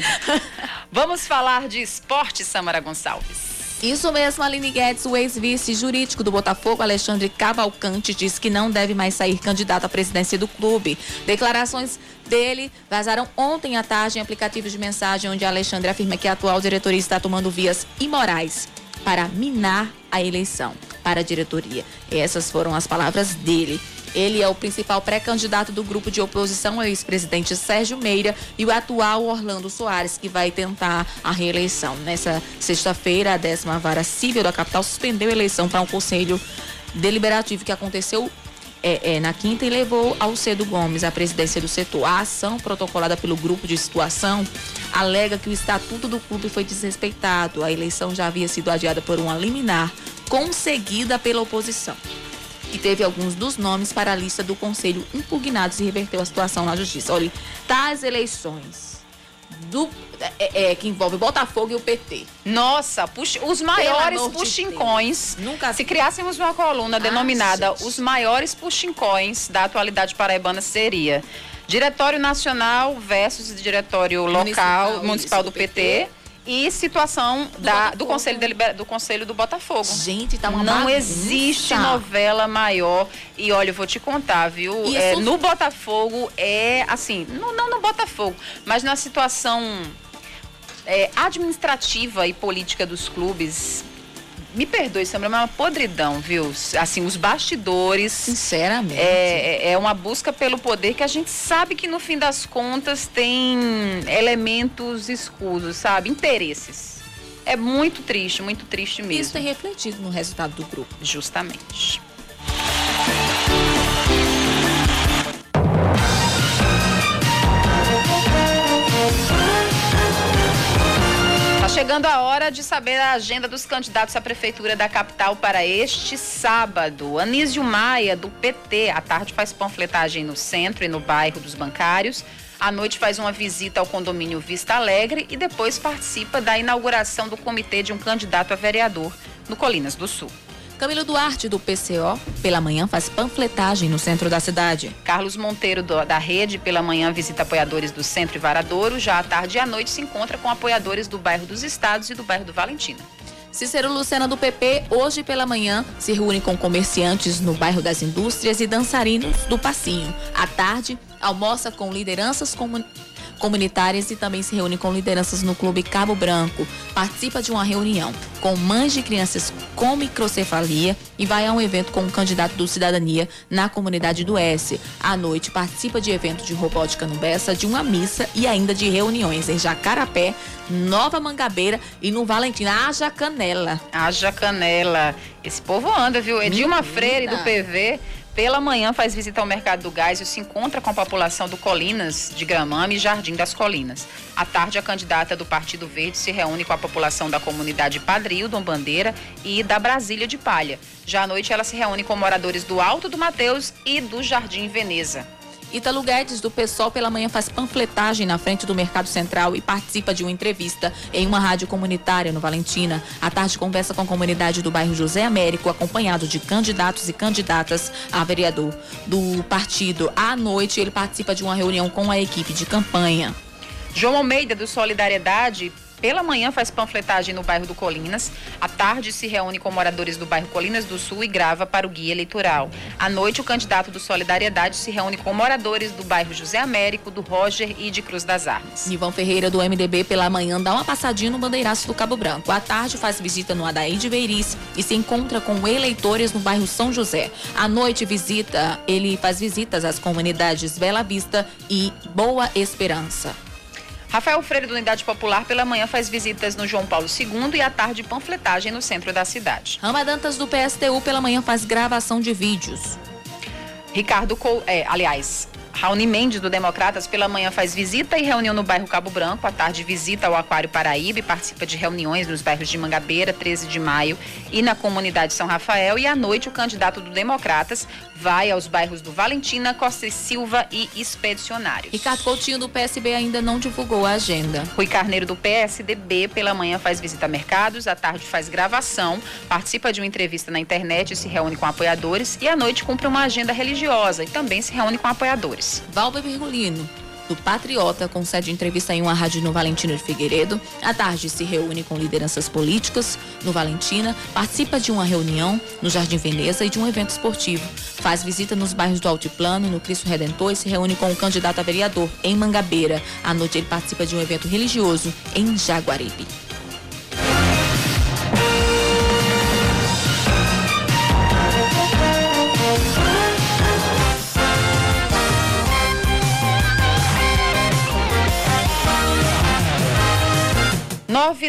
Vamos falar de esporte, Samara Gonçalves. Isso mesmo, Aline Guedes, o ex-vice jurídico do Botafogo, Alexandre Cavalcante, diz que não deve mais sair candidato à presidência do clube. Declarações dele vazaram ontem à tarde em aplicativos de mensagem, onde Alexandre afirma que a atual diretoria está tomando vias imorais para minar a eleição para a diretoria. Essas foram as palavras dele. Ele é o principal pré-candidato do grupo de oposição, o ex-presidente Sérgio Meira e o atual Orlando Soares, que vai tentar a reeleição. Nessa sexta-feira, a décima vara civil da capital suspendeu a eleição para um conselho deliberativo que aconteceu é, é, na quinta e levou Alcedo Gomes à presidência do setor. A ação protocolada pelo grupo de situação alega que o estatuto do clube foi desrespeitado. A eleição já havia sido adiada por uma liminar conseguida pela oposição que teve alguns dos nomes para a lista do conselho impugnados e reverteu a situação na justiça. Olha, tais eleições do, é, é, que envolve Botafogo e o PT. Nossa, puxa, os maiores amor de puxincões. Nunca Se criássemos uma coluna Ah, denominada gente. Os Maiores Puxincões da Atualidade Paraibana seria Diretório Nacional versus Diretório Local Municipal, Municipal, isso, do PT. E situação da, do, Conselho Deliber- do Conselho do Botafogo. Gente, tá uma Não bagunça. existe novela maior. E olha, eu vou te contar, viu? E É, isso- no Botafogo é assim, não, não no Botafogo, mas na situação é, administrativa e política dos clubes. Me perdoe, Samara, mas é uma podridão, viu? Assim, os bastidores. Sinceramente. É, é- é uma busca pelo poder que a gente sabe que no fim das contas tem elementos escusos, sabe? Interesses. É muito triste, muito triste mesmo. Isso tem refletido no resultado do grupo. Justamente. Chegando a hora de saber a agenda dos candidatos à prefeitura da capital para este sábado. Anísio Maia, do PT, à tarde faz panfletagem no centro e no bairro dos bancários. À noite faz uma visita ao condomínio Vista Alegre e depois participa da inauguração do comitê de um candidato a vereador no Colinas do Sul. Camilo Duarte, do PCO, pela manhã faz panfletagem no centro da cidade. Carlos Monteiro, do- da Rede, pela manhã visita apoiadores do Centro e Varadouro. Já à tarde e à noite se encontra com apoiadores do bairro dos Estados e do bairro do Valentina. Cícero Lucena, do PP, hoje pela manhã se reúne com comerciantes no bairro das Indústrias e dançarinos do Passinho. À tarde, almoça com lideranças comun- comunitárias e também se reúne com lideranças no Clube Cabo Branco. Participa de uma reunião com mães de crianças com microcefalia e vai a um evento com um candidato do Cidadania na comunidade do S. À noite, participa de evento de robótica no Bessa, de uma missa e ainda de reuniões em Jacarapé, Nova Mangabeira e no Valentina. Haja canela. Haja canela. Esse povo anda, viu? Edilma Freire, do PV, pela manhã faz visita ao Mercado do Gás e se encontra com a população do Colinas de Gramame e Jardim das Colinas. À tarde, a candidata do Partido Verde se reúne com a população da comunidade Padril, Dom Bandeira e da Brasília de Palha. Já à noite, ela se reúne com moradores do Alto do Mateus e do Jardim Veneza. Ítalo Guedes, do PSOL, pela manhã faz panfletagem na frente do Mercado Central e participa de uma entrevista em uma rádio comunitária no Valentina. À tarde, conversa com a comunidade do bairro José Américo, acompanhado de candidatos e candidatas a vereador do partido. À noite, ele participa de uma reunião com a equipe de campanha. João Almeida, do Solidariedade, pela manhã faz panfletagem no bairro do Colinas. À tarde se reúne com moradores do bairro Colinas do Sul e grava para o guia eleitoral. À noite, o candidato do Solidariedade se reúne com moradores do bairro José Américo, do Roger e de Cruz das Armas. Nivão Ferreira, do MDB, pela manhã dá uma passadinha no Bandeiraço do Cabo Branco. À tarde faz visita no Adaí de Veirice e se encontra com eleitores no bairro São José. À noite visita, ele faz visitas às comunidades Bela Vista e Boa Esperança. Rafael Freire, do Unidade Popular, pela manhã faz visitas no João Paulo II e à tarde panfletagem no centro da cidade. Rama Dantas, do PSTU, pela manhã faz gravação de vídeos. Ricardo, Col... é, aliás, Raoni Mendes, do Democratas, pela manhã faz visita e reunião no bairro Cabo Branco. À tarde, visita ao Aquário Paraíba e participa de reuniões nos bairros de Mangabeira, 13 de maio e na comunidade São Rafael. E à noite, o candidato do Democratas vai aos bairros do Valentina, Costa e Silva e Expedicionários. Ricardo Coutinho, do PSB, ainda não divulgou a agenda. Rui Carneiro, do PSDB, pela manhã faz visita a mercados, à tarde faz gravação, participa de uma entrevista na internet e se reúne com apoiadores. E à noite, cumpre uma agenda religiosa e também se reúne com apoiadores. Valber Virgulino, do Patriota, concede entrevista em uma rádio no Valentino de Figueiredo. À tarde se reúne com lideranças políticas no Valentina, participa de uma reunião no Jardim Veneza e de um evento esportivo. Faz visita nos bairros do Altiplano, no Cristo Redentor e se reúne com o candidato a vereador em Mangabeira. À noite ele participa de um evento religioso em Jaguaribe.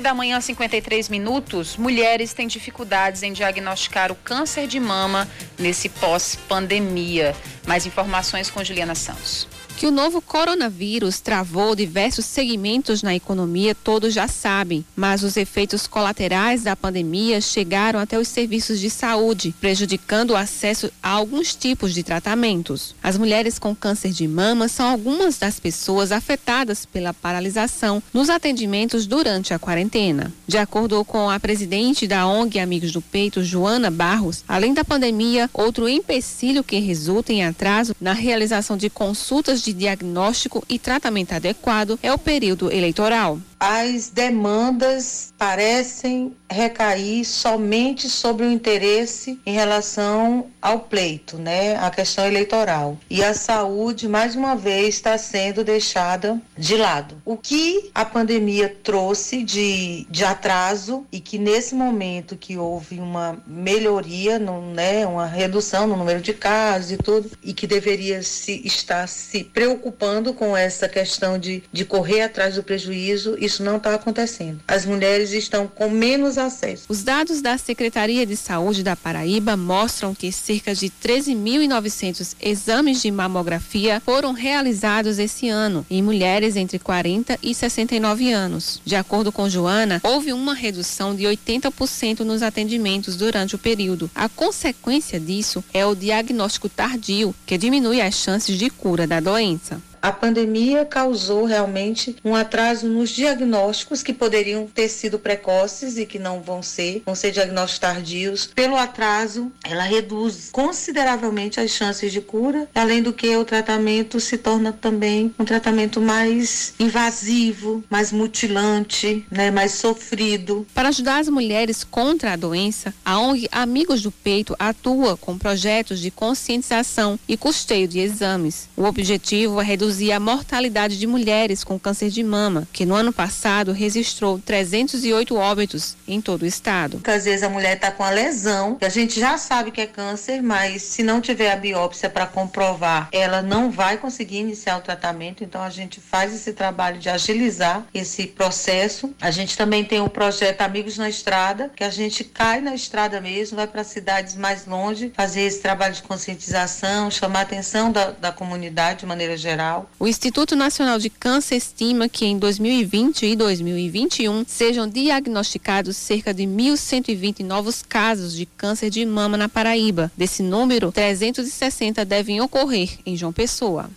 Da manhã, 53 minutos. Mulheres têm dificuldades em diagnosticar o câncer de mama nesse pós-pandemia. Mais informações com Juliana Santos. Que o novo coronavírus travou diversos segmentos na economia, todos já sabem, mas os efeitos colaterais da pandemia chegaram até os serviços de saúde, prejudicando o acesso a alguns tipos de tratamentos. As mulheres com câncer de mama são algumas das pessoas afetadas pela paralisação nos atendimentos durante a quarentena. De acordo com a presidente da ONG Amigos do Peito, Joana Barros, além da pandemia, outro empecilho que resulta em atraso na realização de consultas de diagnóstico e tratamento adequado é o período eleitoral. As demandas parecem recair somente sobre o interesse em relação ao pleito, né, a questão eleitoral. E a saúde, mais uma vez, está sendo deixada de lado. O que a pandemia trouxe de, de atraso e que nesse momento que houve uma melhoria, no, né, uma redução no número de casos e tudo, e que deveria se estar se preocupando com essa questão de, de correr atrás do prejuízo, isso não está acontecendo. As mulheres estão com menos acesso. Os dados da Secretaria de Saúde da Paraíba mostram que cerca de 13.900 exames de mamografia foram realizados esse ano em mulheres entre 40 e 69 anos. De acordo com Joana, houve uma redução de 80% nos atendimentos durante o período. A consequência disso é o diagnóstico tardio, que diminui as chances de cura da doença a pandemia causou realmente um atraso nos diagnósticos que poderiam ter sido precoces e que não vão ser, vão ser diagnósticos tardios. Pelo atraso, ela reduz consideravelmente as chances de cura, além do que o tratamento se torna também um tratamento mais invasivo, mais mutilante, né, mais sofrido. Para ajudar as mulheres contra a doença, a ONG Amigos do Peito atua com projetos de conscientização e custeio de exames. O objetivo é reduzir reduzir a mortalidade de mulheres com câncer de mama, que no ano passado registrou 308 óbitos em todo o estado. Às vezes a mulher está com a lesão, que a gente já sabe que é câncer, mas se não tiver a biópsia para comprovar, ela não vai conseguir iniciar o tratamento. Então a gente faz esse trabalho de agilizar esse processo. A gente também tem o projeto Amigos na Estrada, que a gente cai na estrada mesmo, vai para cidades mais longe, fazer esse trabalho de conscientização, chamar a atenção da, da comunidade de maneira geral o Instituto Nacional de Câncer estima que em 2020 e 2021 sejam diagnosticados cerca de 1.120 novos casos de câncer de mama na Paraíba. Desse número, 360 devem ocorrer em João Pessoa.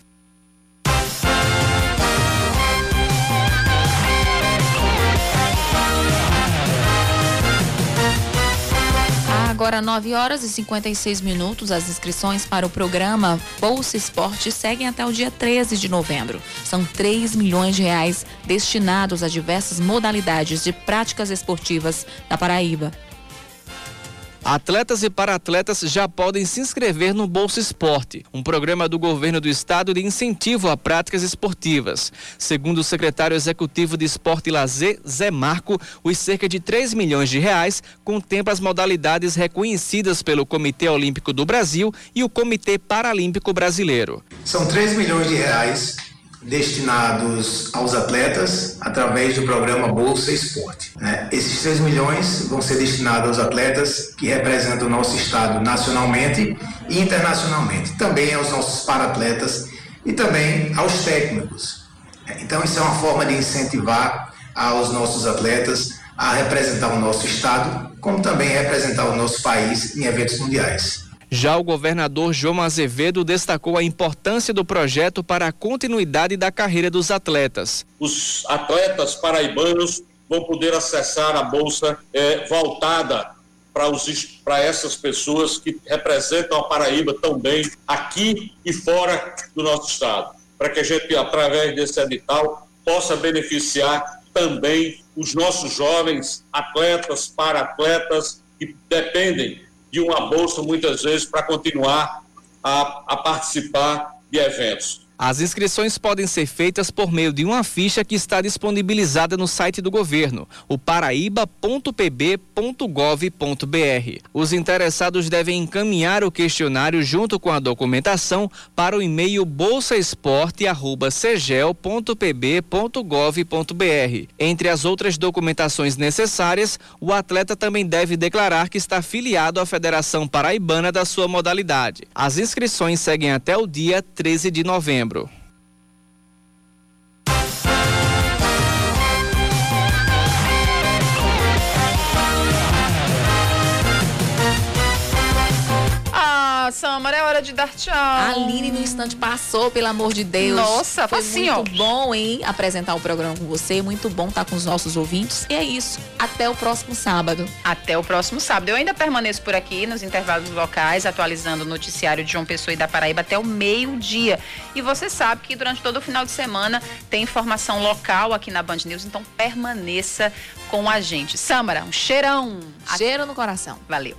Agora 9 horas e 56 minutos, as inscrições para o programa Bolsa Esporte seguem até o dia 13 de novembro. São 3 milhões de reais destinados a diversas modalidades de práticas esportivas da Paraíba. Atletas e para-atletas já podem se inscrever no Bolsa Esporte, um programa do governo do estado de incentivo a práticas esportivas. Segundo o secretário executivo de Esporte e Lazer, Zé Marco, os cerca de 3 milhões de reais contemplam as modalidades reconhecidas pelo Comitê Olímpico do Brasil e o Comitê Paralímpico Brasileiro. São 3 milhões de reais destinados aos atletas através do programa Bolsa Esporte. Né? Esses 3 milhões vão ser destinados aos atletas que representam o nosso estado nacionalmente e internacionalmente, também aos nossos para-atletas e também aos técnicos. Então, isso é uma forma de incentivar aos nossos atletas a representar o nosso estado, como também representar o nosso país em eventos mundiais. Já o governador João Azevedo destacou a importância do projeto para a continuidade da carreira dos atletas. Os atletas paraibanos vão poder acessar a bolsa é, voltada para essas pessoas que representam a Paraíba tão bem aqui e fora do nosso estado, para que a gente, através desse edital, possa beneficiar também os nossos jovens atletas, para atletas que dependem de uma bolsa, muitas vezes, para continuar a, a participar de eventos. As inscrições podem ser feitas por meio de uma ficha que está disponibilizada no site do governo, o paraíba.pb.gov.br. Os interessados devem encaminhar o questionário junto com a documentação para o e-mail bolsaesporte@cegel.pb.gov.br. Entre as outras documentações necessárias, o atleta também deve declarar que está filiado à Federação Paraibana da sua modalidade. As inscrições seguem até o dia 13 de novembro novembro. Samara, é hora de dar tchau. A Aline no instante passou, pelo amor de Deus. Nossa, foi assim, muito ó. bom, hein? Apresentar o programa com você, muito bom estar com os nossos ouvintes. E é isso. Até o próximo sábado. Até o próximo sábado. Eu ainda permaneço por aqui nos intervalos locais, atualizando o noticiário de João Pessoa e da Paraíba até o meio-dia. E você sabe que durante todo o final de semana tem informação local aqui na Band News, então permaneça com a gente. Samara, um cheirão. Cheiro no coração. Valeu.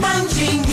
Manjinha.